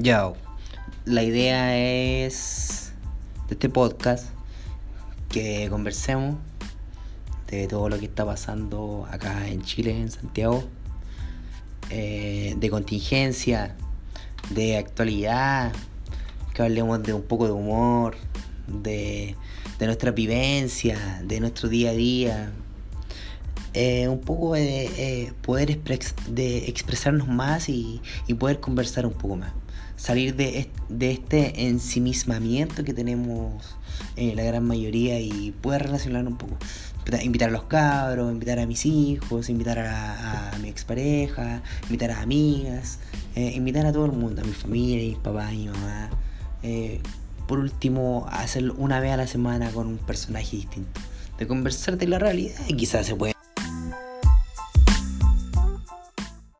Yo, la idea es de este podcast que conversemos de todo lo que está pasando acá en Chile, en Santiago, eh, de contingencia, de actualidad, que hablemos de un poco de humor, de, nuestra vivencia, de nuestro día a día. Eh, un poco de eh, poder de expresarnos más y poder conversar un poco más salir de, de este ensimismamiento que tenemos en la gran mayoría y poder relacionar un poco. Invitar a los cabros, invitar a mis hijos, invitar a, mi expareja, invitar a amigas, eh, invitar a todo el mundo, a mi familia, a mis papás, a mi mamá. Eh, por último, hacerlo una vez a la semana con un personaje distinto. De conversar de la realidad y quizás se puede